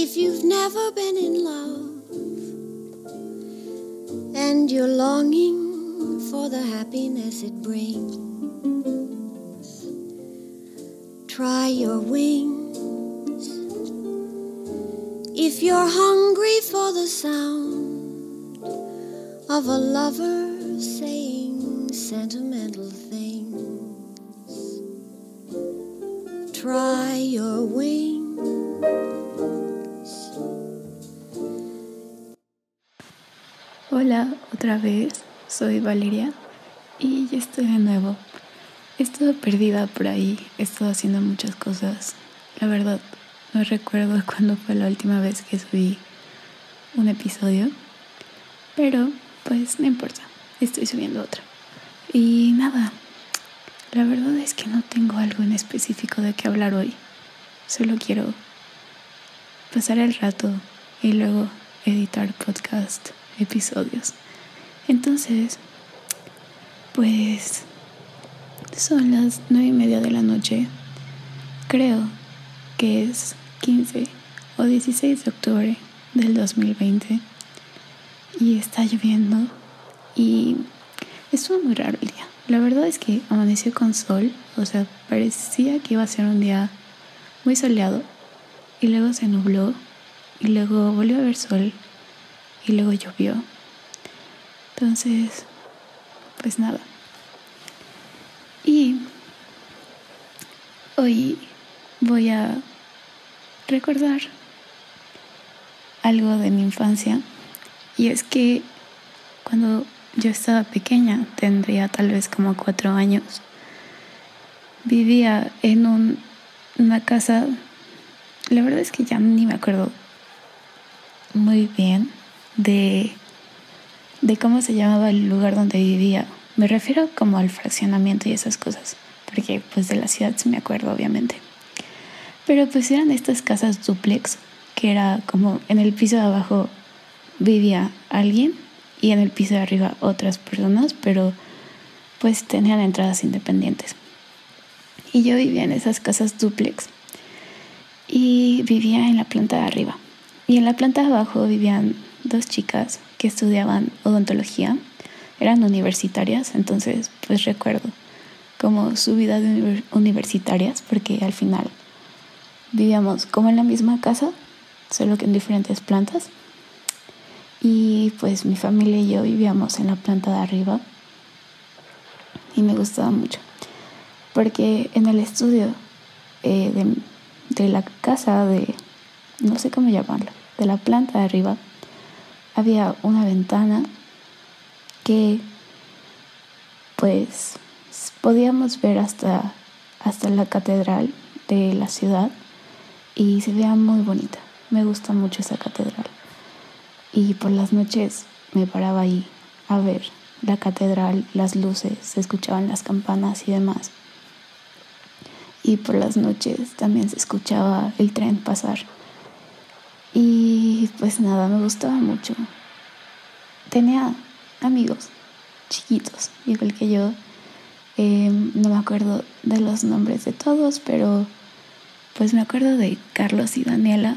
If you've never been in love and you're longing for the happiness it brings, try your wings. If you're hungry for the sound of a lover saying sentimental things, Hola, otra vez, soy Valeria y ya estoy de nuevo. He perdida por ahí, he estado haciendo muchas cosas. La verdad, no recuerdo cuándo fue la última vez que subí un episodio, pero pues no importa, estoy subiendo otro. Y nada, la verdad es que no tengo algo en específico de qué hablar hoy. Solo quiero pasar el rato y luego editar podcast episodios. Entonces, pues son las nueve y media de la noche. Creo que es 15 o 16 de octubre del 2020 y está lloviendo y estuvo muy raro el día. La verdad es que amaneció con sol, o sea, parecía que iba a ser un día muy soleado y luego se nubló y luego volvió a haber sol y luego llovió. Entonces, pues nada. Y hoy voy a recordar algo de mi infancia. Y es que cuando yo estaba pequeña, tendría tal vez como cuatro años, vivía en un, una casa, la verdad es que ya ni me acuerdo muy bien, de, de cómo se llamaba el lugar donde vivía. Me refiero como al fraccionamiento y esas cosas, porque pues de la ciudad sí me acuerdo obviamente. Pero pues eran estas casas duplex, que era como en el piso de abajo vivía alguien y en el piso de arriba otras personas, pero pues tenían entradas independientes. Y yo vivía en esas casas duplex y vivía en la planta de arriba. Y en la planta de abajo vivían dos chicas que estudiaban odontología, eran universitarias, entonces pues recuerdo como su vida de universitarias, porque al final vivíamos como en la misma casa, solo que en diferentes plantas. Y pues mi familia y yo vivíamos en la planta de arriba y me gustaba mucho, porque en el estudio eh, de, de la casa de, no sé cómo llamarlo, de la planta de arriba, había una ventana que pues podíamos ver hasta, hasta la catedral de la ciudad y se veía muy bonita. Me gusta mucho esa catedral. Y por las noches me paraba ahí a ver la catedral, las luces, se escuchaban las campanas y demás. Y por las noches también se escuchaba el tren pasar. Y pues nada, me gustaba mucho. Tenía amigos chiquitos, igual que yo. Em, no me acuerdo de los nombres de todos, pero pues me acuerdo de Carlos y Daniela.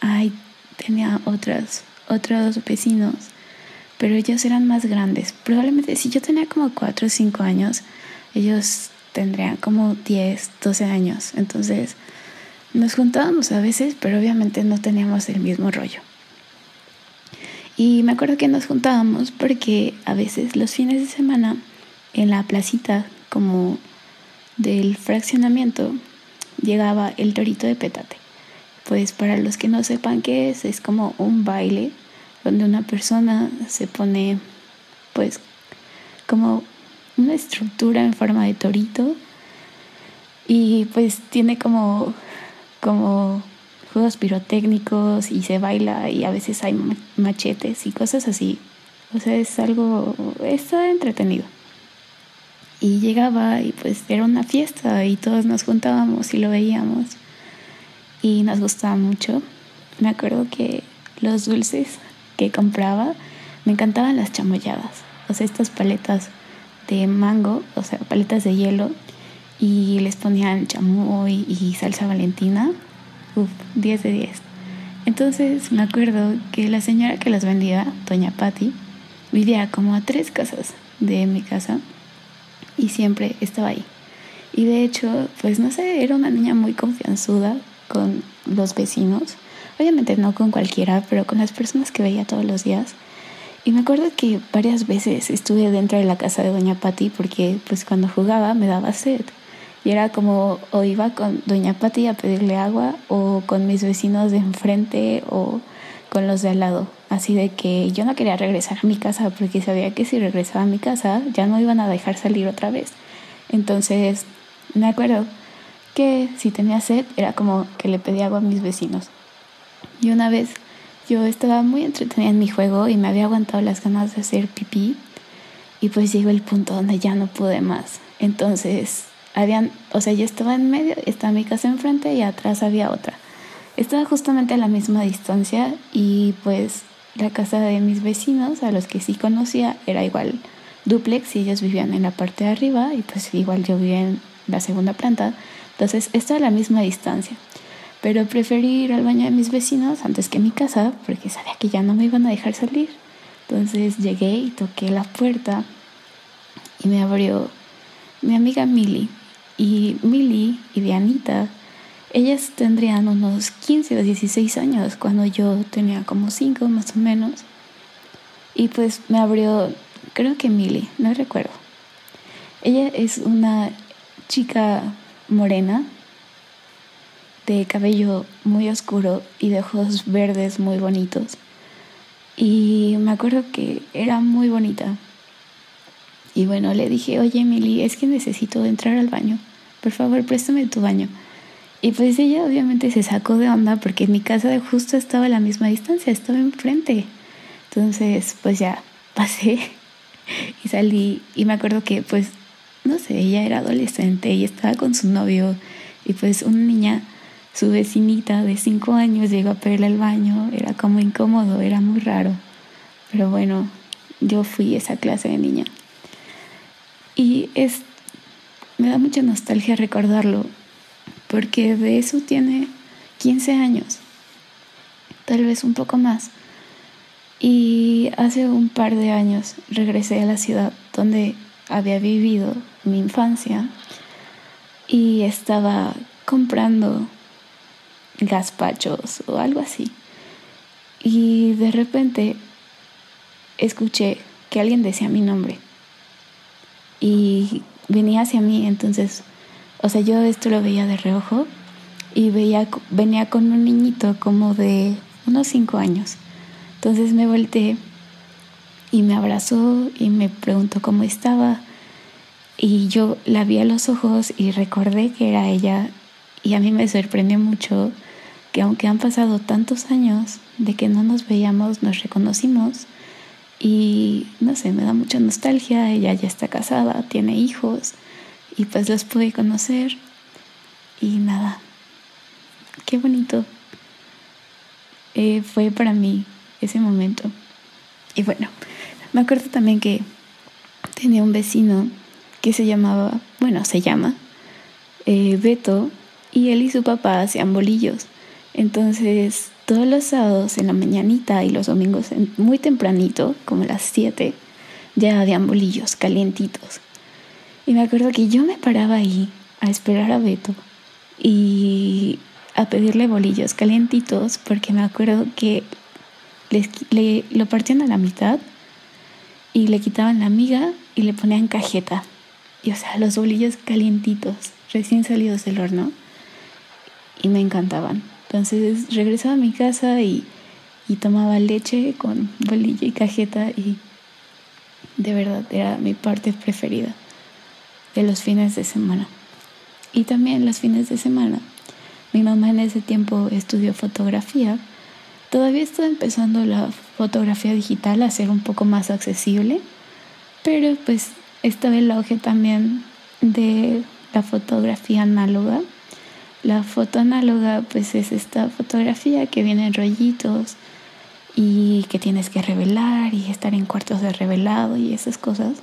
Ay, tenía otras, otros vecinos, pero ellos eran más grandes. Probablemente si yo tenía como 4 o 5 años, ellos tendrían como 10, 12 años. Entonces, nos juntábamos a veces, pero obviamente no teníamos el mismo rollo. Y me acuerdo que nos juntábamos porque a veces los fines de semana en la placita como del fraccionamiento llegaba el torito de petate. Pues para los que no sepan qué es, es como un baile donde una persona se pone pues como una estructura en forma de torito y pues tiene como como juegos pirotécnicos y se baila y a veces hay machetes y cosas así. O sea, es algo, está entretenido. Y llegaba y pues era una fiesta y todos nos juntábamos y lo veíamos y nos gustaba mucho. Me acuerdo que los dulces que compraba me encantaban las chamoyadas, o sea, estas paletas de mango, o sea, paletas de hielo y les ponían chamoy y salsa valentina. Uf, 10 de 10. Entonces me acuerdo que la señora que las vendía, doña Patty, vivía como a tres casas de mi casa y siempre estaba ahí. Y de hecho, pues no sé, era una niña muy confianzuda con los vecinos. Obviamente no con cualquiera, pero con las personas que veía todos los días. Y me acuerdo que varias veces estuve dentro de la casa de Doña Patti porque pues cuando jugaba me daba sed. Y era como o iba con Doña Patti a pedirle agua o con mis vecinos de enfrente o con los de al lado. Así de que yo no quería regresar a mi casa porque sabía que si regresaba a mi casa ya no iban a dejar salir otra vez. Entonces me acuerdo que si tenía sed era como que le pedía agua a mis vecinos. Y una vez yo estaba muy entretenida en mi juego y me había aguantado las ganas de hacer pipí y pues llegó el punto donde ya no pude más. Entonces, habían, o sea, yo estaba en medio, estaba mi casa enfrente y atrás había otra. Estaba justamente a la misma distancia y pues la casa de mis vecinos, a los que sí conocía, era igual duplex y ellos vivían en la parte de arriba y pues igual yo vivía en la segunda planta. Entonces, estaba a la misma distancia. Pero preferí ir al baño de mis vecinos antes que mi casa porque sabía que ya no me iban a dejar salir. Entonces llegué y toqué la puerta y me abrió mi amiga Milly. Y Milly y Dianita, ellas tendrían unos 15 o 16 años cuando yo tenía como 5 más o menos. Y pues me abrió, creo que Milly, no recuerdo. Ella es una chica morena, de cabello muy oscuro y de ojos verdes muy bonitos. Y me acuerdo que era muy bonita. Y bueno, le dije, oye Emily, es que necesito entrar al baño. Por favor, préstame tu baño. Y pues ella obviamente se sacó de onda porque mi casa de justo estaba a la misma distancia, estaba enfrente. Entonces, pues ya pasé y salí. Y me acuerdo que, pues, no sé, ella era adolescente y estaba con su novio. Y pues una niña su vecinita de cinco años llegó a pedirle al baño, era como incómodo, era muy raro. Pero bueno, yo fui esa clase de niña. Y es, me da mucha nostalgia recordarlo, porque de eso tiene 15 años, tal vez un poco más. Y hace un par de años regresé a la ciudad donde había vivido mi infancia y estaba comprando gazpachos o algo así. Y de repente escuché que alguien decía mi nombre y venía hacia mí, entonces, o sea, yo esto lo veía de reojo y veía, venía con un niñito como de unos cinco años. Entonces me volteé y me abrazó y me preguntó cómo estaba. Y yo la vi a los ojos y recordé que era ella y a mí me sorprendió mucho que aunque han pasado tantos años de que no nos veíamos, nos reconocimos y no sé, me da mucha nostalgia, ella ya está casada, tiene hijos y pues los pude conocer y nada, qué bonito eh, fue para mí ese momento. Y bueno, me acuerdo también que tenía un vecino que se llamaba, bueno, se llama eh, Beto, y él y su papá hacían bolillos. Entonces, todos los sábados en la mañanita y los domingos muy tempranito, como las 7, ya habían bolillos calientitos. Y me acuerdo que yo me paraba ahí a esperar a Beto y a pedirle bolillos calientitos porque me acuerdo que le, lo partían a la mitad y le quitaban la miga y le ponían cajeta. Y o sea, los bolillos calientitos, recién salidos del horno, y me encantaban. Entonces regresaba a mi casa y, tomaba leche con bolilla y cajeta y de verdad era mi parte preferida de los fines de semana. Y también los fines de semana. Mi mamá en ese tiempo estudió fotografía. Todavía estoy empezando la fotografía digital a ser un poco más accesible, pero pues estaba el auge también de la fotografía análoga la foto análoga pues es esta fotografía que viene en rollitos y que tienes que revelar y estar en cuartos de revelado y esas cosas.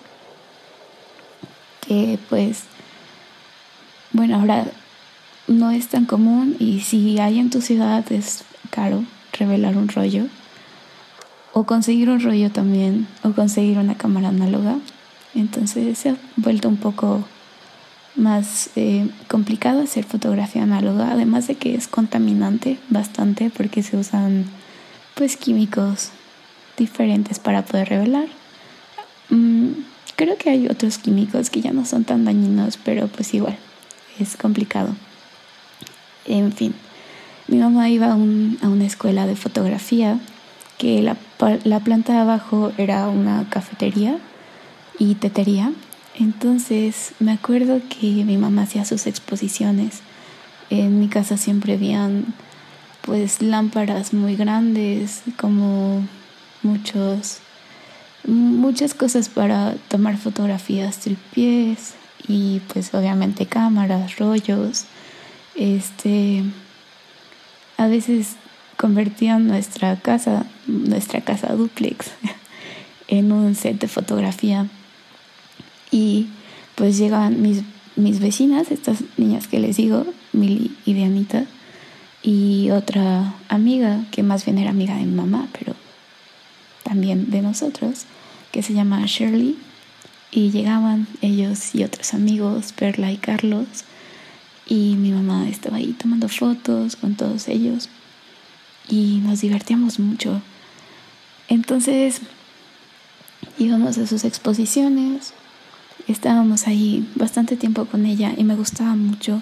Que pues, bueno, ahora no es tan común y si hay en tu ciudad es caro revelar un rollo o conseguir un rollo también o conseguir una cámara análoga. Entonces se ha vuelto un poco más eh, complicado hacer fotografía análoga, además de que es contaminante bastante porque se usan pues químicos diferentes para poder revelar. Mm, creo que hay otros químicos que ya no son tan dañinos, pero pues igual es complicado. En fin, mi mamá iba a, una escuela de fotografía que la, la planta de abajo era una cafetería y tetería entonces me acuerdo que mi mamá hacía sus exposiciones. En mi casa siempre habían pues lámparas muy grandes, como muchos muchas cosas para tomar fotografías tripiés y pues obviamente cámaras, rollos. Este a veces convertían nuestra casa, nuestra casa duplex en un set de fotografía y pues llegan mis, mis vecinas, estas niñas que les digo, Mili y Dianita, y otra amiga, que más bien era amiga de mi mamá, pero también de nosotros, que se llama Shirley. Y llegaban ellos y otros amigos, Perla y Carlos, y mi mamá estaba ahí tomando fotos con todos ellos y nos divertíamos mucho. Entonces íbamos a sus exposiciones, estábamos ahí bastante tiempo con ella y me gustaba mucho.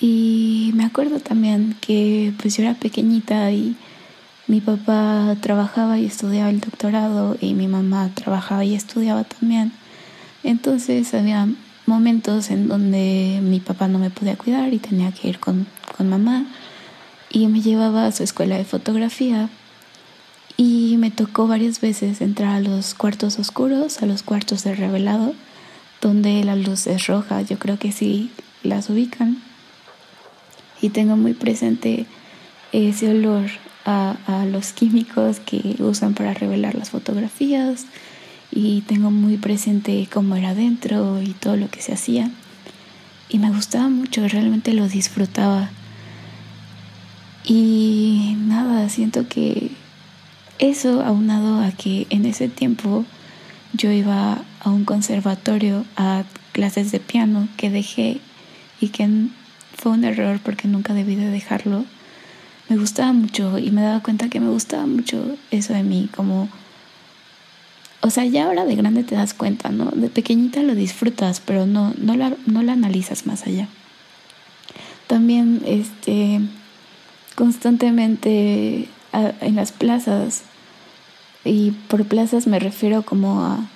Y me acuerdo también que pues yo era pequeñita y mi papá trabajaba y estudiaba el doctorado y mi mamá trabajaba y estudiaba también. Entonces había momentos en donde mi papá no me podía cuidar y tenía que ir con, con mamá y me llevaba a su escuela de fotografía y me tocó varias veces entrar a los cuartos oscuros, a los cuartos de revelado, donde la luz es roja. Yo creo que sí las ubican. Y tengo muy presente ese olor a, a los químicos que usan para revelar las fotografías. Y tengo muy presente cómo era dentro y todo lo que se hacía. Y me gustaba mucho, realmente lo disfrutaba. Y nada, siento que eso aunado a que en ese tiempo yo iba a un conservatorio a clases de piano que dejé y que fue un error porque nunca debí de dejarlo. Me gustaba mucho y me daba cuenta que me gustaba mucho eso de mí, como... O sea, ya ahora de grande te das cuenta, ¿no? De pequeñita lo disfrutas, pero no, no, la, no la analizas más allá. También, este, constantemente en las plazas y por plazas me refiero como a,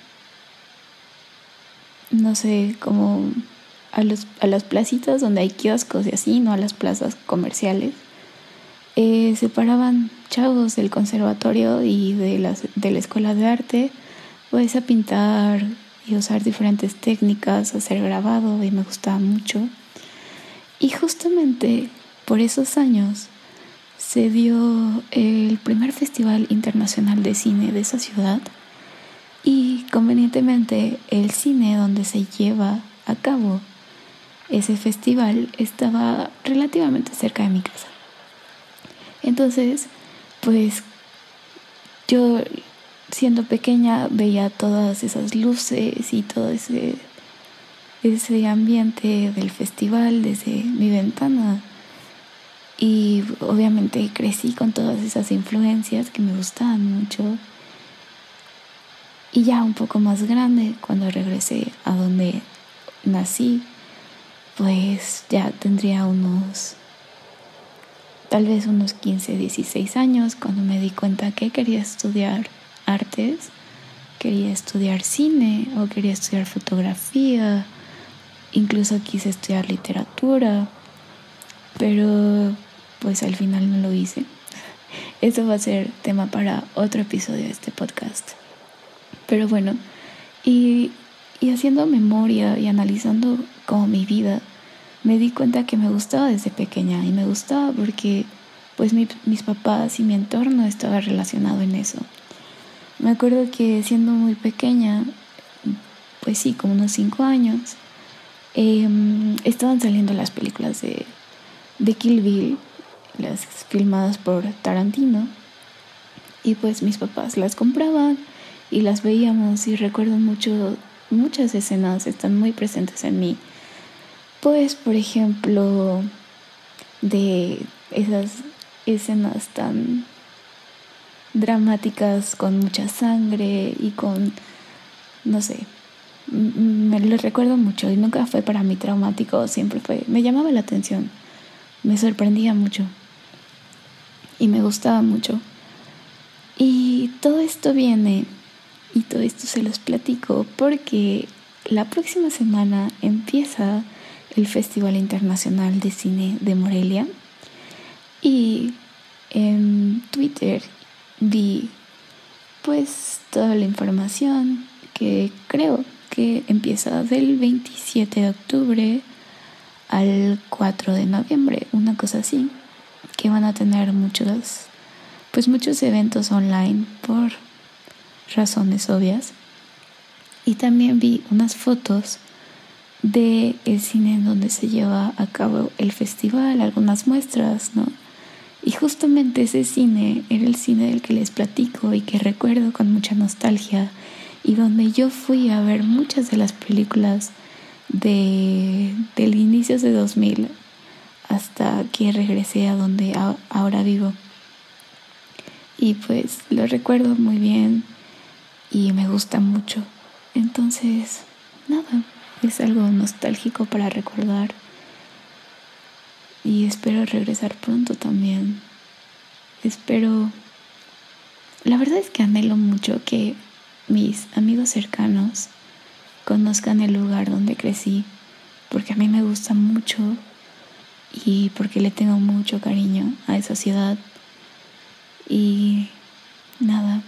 no sé, como a, los, a las placitas donde hay kioscos y así, no a las plazas comerciales. Eh, se paraban chavos del conservatorio y de, las, de la escuela de arte, pues a pintar y usar diferentes técnicas, hacer grabado y me gustaba mucho. Y justamente por esos años se dio el primer Festival Internacional de Cine de esa ciudad y convenientemente el cine donde se lleva a cabo ese festival estaba relativamente cerca de mi casa. Entonces, pues yo siendo pequeña veía todas esas luces y todo ese, ese ambiente del festival desde mi ventana y obviamente crecí con todas esas influencias que me gustaban mucho. Y ya un poco más grande, cuando regresé a donde nací, pues ya tendría unos, tal vez unos 15, 16 años, cuando me di cuenta que quería estudiar artes, quería estudiar cine o quería estudiar fotografía, incluso quise estudiar literatura, pero pues al final no lo hice. Eso va a ser tema para otro episodio de este podcast. Pero bueno, y, haciendo memoria y analizando como mi vida, me di cuenta que me gustaba desde pequeña y me gustaba porque pues mis papás y mi entorno estaba relacionado en eso. Me acuerdo que siendo muy pequeña, pues sí, como unos cinco años, em, estaban saliendo las películas de, de Kill Bill las filmadas por Tarantino. Y pues mis papás las compraban y las veíamos y recuerdo mucho, muchas escenas están muy presentes en mí. Pues por ejemplo, de esas escenas tan dramáticas con mucha sangre y con, no sé, me lo recuerdo mucho y nunca fue para mí traumático, siempre fue, me llamaba la atención, me sorprendía mucho y me gustaba mucho. Y todo esto viene y todo esto se los platico porque la próxima semana empieza el Festival Internacional de Cine de Morelia y en Twitter vi pues toda la información que creo que empieza del 27 de octubre al 4 de noviembre, una cosa así, que van a tener muchos pues muchos eventos online por razones obvias. Y también vi unas fotos de el cine en donde se lleva a cabo el festival, algunas muestras, ¿no? Y justamente ese cine era el cine del que les platico y que recuerdo con mucha nostalgia y donde yo fui a ver muchas de las películas de, del inicio de 2000 hasta que regresé a donde ahora vivo. Y pues lo recuerdo muy bien y me gusta mucho. Entonces, nada, es algo nostálgico para recordar y espero regresar pronto también. Espero... La verdad es que anhelo mucho que mis amigos cercanos conozcan el lugar donde crecí, porque a mí me gusta mucho y porque le tengo mucho cariño a esa ciudad. Y nada,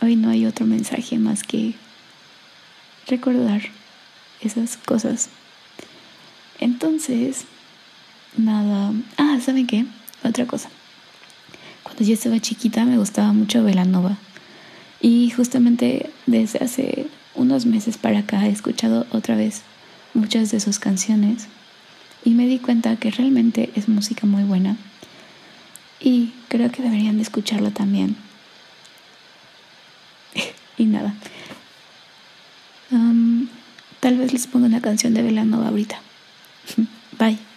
hoy no hay otro mensaje más que recordar esas cosas. Entonces, nada. Ah, ¿saben qué? Otra cosa. Cuando yo estaba chiquita me gustaba mucho Velanova. Y justamente desde hace unos meses para acá he escuchado otra vez muchas de sus canciones y me di cuenta que realmente es música muy buena y creo que deberían de escucharla también. y nada. tal vez les ponga una canción de Velanova ahorita. Bye.